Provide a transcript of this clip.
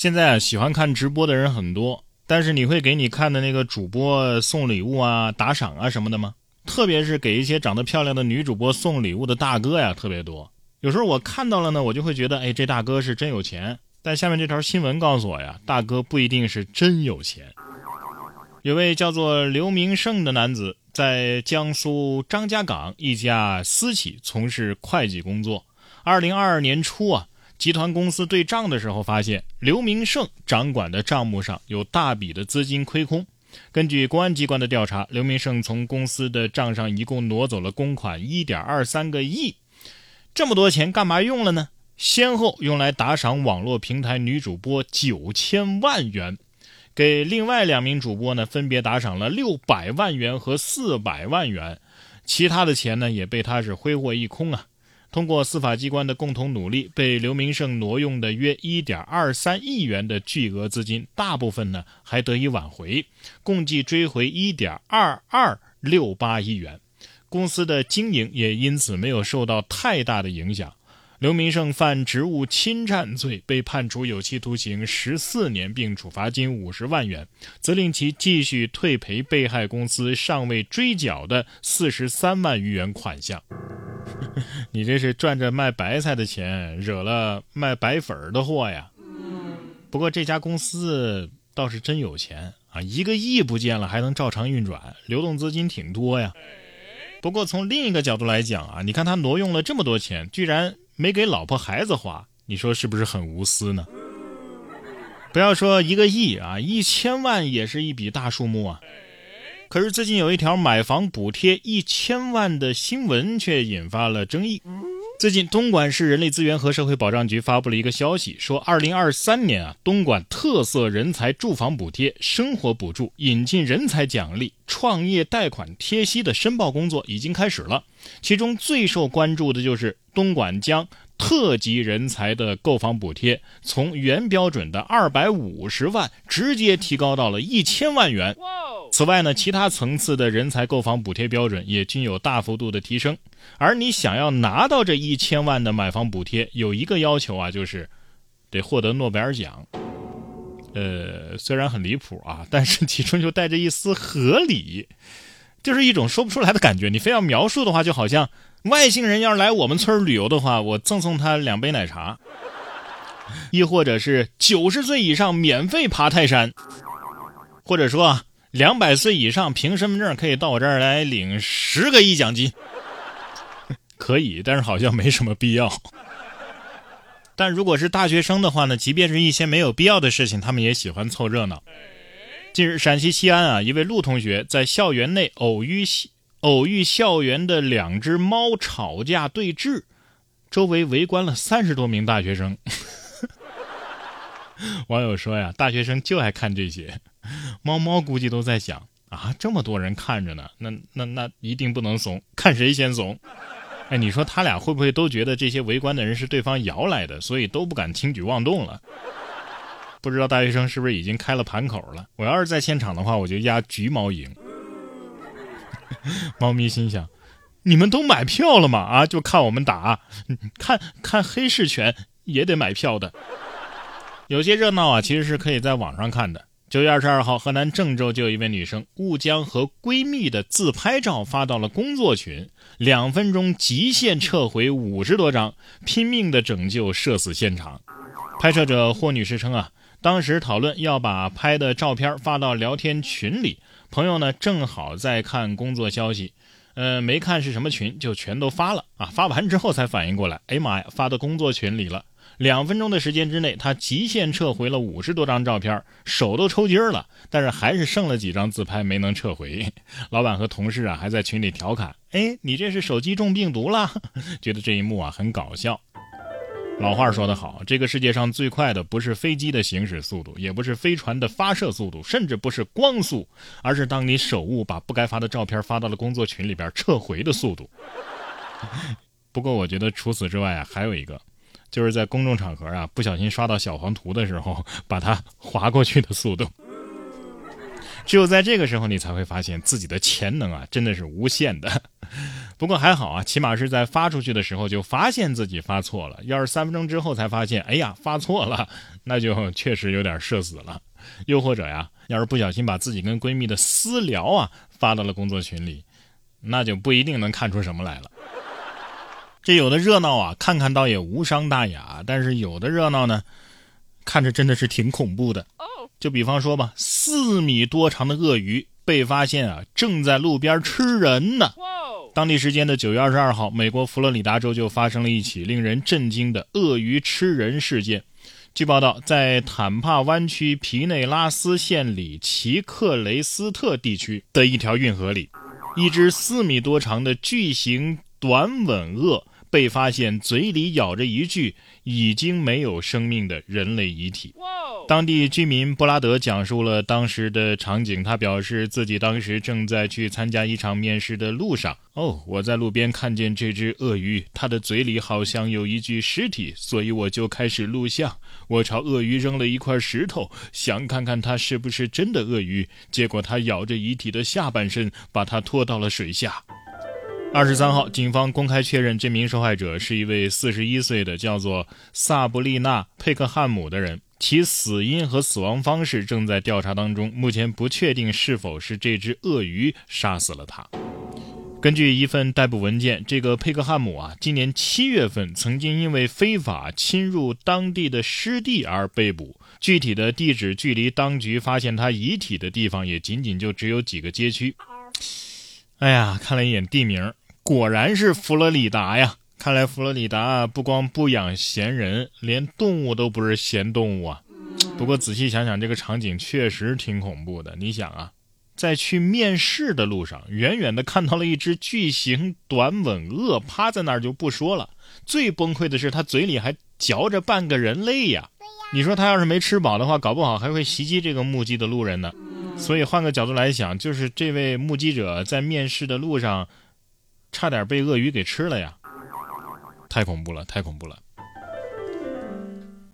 现在啊，喜欢看直播的人很多，但是你会给你看的那个主播送礼物啊、打赏啊什么的吗？特别是给一些长得漂亮的女主播送礼物的大哥呀，特别多。有时候我看到了呢，我就会觉得，哎，这大哥是真有钱。但下面这条新闻告诉我呀，大哥不一定是真有钱。有位叫做刘明胜的男子，在江苏张家港一家私企从事会计工作。二零二二年初啊，集团公司对账的时候，发现刘明胜掌管的账目上有大笔的资金亏空。根据公安机关的调查，刘明胜从公司的账上一共挪走了公款一点二三个亿。这么多钱干嘛用了呢？先后用来打赏网络平台女主播九千万元，给另外两名主播呢分别打赏了六百万元和四百万元，其他的钱呢也被他是挥霍一空啊。通过司法机关的共同努力，被刘明胜挪用的约一点二三亿元的巨额资金，大部分呢还得以挽回，共计追回一点二二六八亿元。公司的经营也因此没有受到太大的影响。刘明胜犯职务侵占罪，被判处有期徒刑十四年，并处罚金五十万元，责令其继续退赔被害公司尚未追缴的四十三万余元款项。你这是赚着卖白菜的钱，惹了卖白粉儿的祸呀！不过这家公司倒是真有钱啊，一个亿不见了还能照常运转，流动资金挺多呀。不过从另一个角度来讲啊，你看他挪用了这么多钱，居然没给老婆孩子花，你说是不是很无私呢？不要说一个亿啊，一千万也是一笔大数目啊。可是最近有一条买房补贴一千万的新闻却引发了争议。最近，东莞市人力资源和社会保障局发布了一个消息，说二零二三年啊，东莞特色人才住房补贴、生活补助、引进人才奖励、创业贷款贴息的申报工作已经开始了。其中最受关注的就是东莞将。特级人才的购房补贴从原标准的二百五十万直接提高到了一千万元。此外呢，其他层次的人才购房补贴标准也均有大幅度的提升。而你想要拿到这一千万的买房补贴，有一个要求啊，就是得获得诺贝尔奖。呃，虽然很离谱啊，但是其中就带着一丝合理，就是一种说不出来的感觉。你非要描述的话，就好像。外星人要是来我们村旅游的话，我赠送他两杯奶茶，亦或者是九十岁以上免费爬泰山，或者说啊两百岁以上凭身份证可以到我这儿来领十个亿奖金，可以，但是好像没什么必要。但如果是大学生的话呢，即便是一些没有必要的事情，他们也喜欢凑热闹。近日，陕西西安啊，一位陆同学在校园内偶遇。偶遇校园的两只猫吵架对峙，周围围观了三十多名大学生。网友说呀，大学生就爱看这些，猫猫估计都在想啊，这么多人看着呢，那那那一定不能怂，看谁先怂。哎，你说他俩会不会都觉得这些围观的人是对方摇来的，所以都不敢轻举妄动了？不知道大学生是不是已经开了盘口了？我要是在现场的话，我就压橘猫赢。猫咪心想：“你们都买票了吗？啊，就看我们打，看看黑市拳也得买票的。有些热闹啊，其实是可以在网上看的。九月二十二号，河南郑州就有一位女生误将和闺蜜的自拍照发到了工作群，两分钟极限撤回五十多张，拼命的拯救社死现场。拍摄者霍女士称啊，当时讨论要把拍的照片发到聊天群里。”朋友呢，正好在看工作消息，呃，没看是什么群，就全都发了啊。发完之后才反应过来，哎妈呀，发到工作群里了。两分钟的时间之内，他极限撤回了五十多张照片，手都抽筋了，但是还是剩了几张自拍没能撤回。老板和同事啊，还在群里调侃，哎，你这是手机中病毒了？觉得这一幕啊很搞笑。老话说得好，这个世界上最快的不是飞机的行驶速度，也不是飞船的发射速度，甚至不是光速，而是当你手误把不该发的照片发到了工作群里边撤回的速度。不过我觉得除此之外啊，还有一个，就是在公众场合啊不小心刷到小黄图的时候，把它划过去的速度。只有在这个时候，你才会发现自己的潜能啊真的是无限的。不过还好啊，起码是在发出去的时候就发现自己发错了。要是三分钟之后才发现，哎呀，发错了，那就确实有点社死了。又或者呀，要是不小心把自己跟闺蜜的私聊啊发到了工作群里，那就不一定能看出什么来了。这有的热闹啊，看看倒也无伤大雅；但是有的热闹呢，看着真的是挺恐怖的。就比方说吧，四米多长的鳄鱼被发现啊，正在路边吃人呢。当地时间的九月二十二号，美国佛罗里达州就发生了一起令人震惊的鳄鱼吃人事件。据报道，在坦帕湾区皮内拉斯县里奇克雷斯特地区的一条运河里，一只四米多长的巨型短吻鳄。被发现嘴里咬着一具已经没有生命的人类遗体。当地居民布拉德讲述了当时的场景，他表示自己当时正在去参加一场面试的路上。哦，我在路边看见这只鳄鱼，它的嘴里好像有一具尸体，所以我就开始录像。我朝鳄鱼扔了一块石头，想看看它是不是真的鳄鱼。结果它咬着遗体的下半身，把它拖到了水下。二十三号，警方公开确认，这名受害者是一位四十一岁的叫做萨布丽娜·佩克汉姆的人，其死因和死亡方式正在调查当中，目前不确定是否是这只鳄鱼杀死了他。根据一份逮捕文件，这个佩克汉姆啊，今年七月份曾经因为非法侵入当地的湿地而被捕，具体的地址距离当局发现他遗体的地方也仅仅就只有几个街区。哎呀，看了一眼地名。果然是佛罗里达呀！看来佛罗里达不光不养闲人，连动物都不是闲动物啊。不过仔细想想，这个场景确实挺恐怖的。你想啊，在去面试的路上，远远的看到了一只巨型短吻鳄趴在那儿就不说了，最崩溃的是它嘴里还嚼着半个人类呀！你说它要是没吃饱的话，搞不好还会袭击这个目击的路人呢。所以换个角度来想，就是这位目击者在面试的路上。差点被鳄鱼给吃了呀！太恐怖了，太恐怖了。